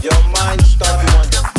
Your mind stop you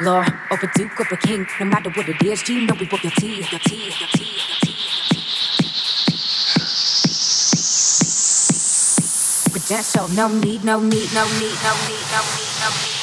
lore, over Duke, over King. No matter what it is, G, know we book your tea, your tea, your tea, your tea. Credential, no need, no need, no need, no need, no need, no need.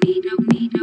Beat, no beat.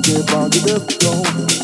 boogie, boogie the flow.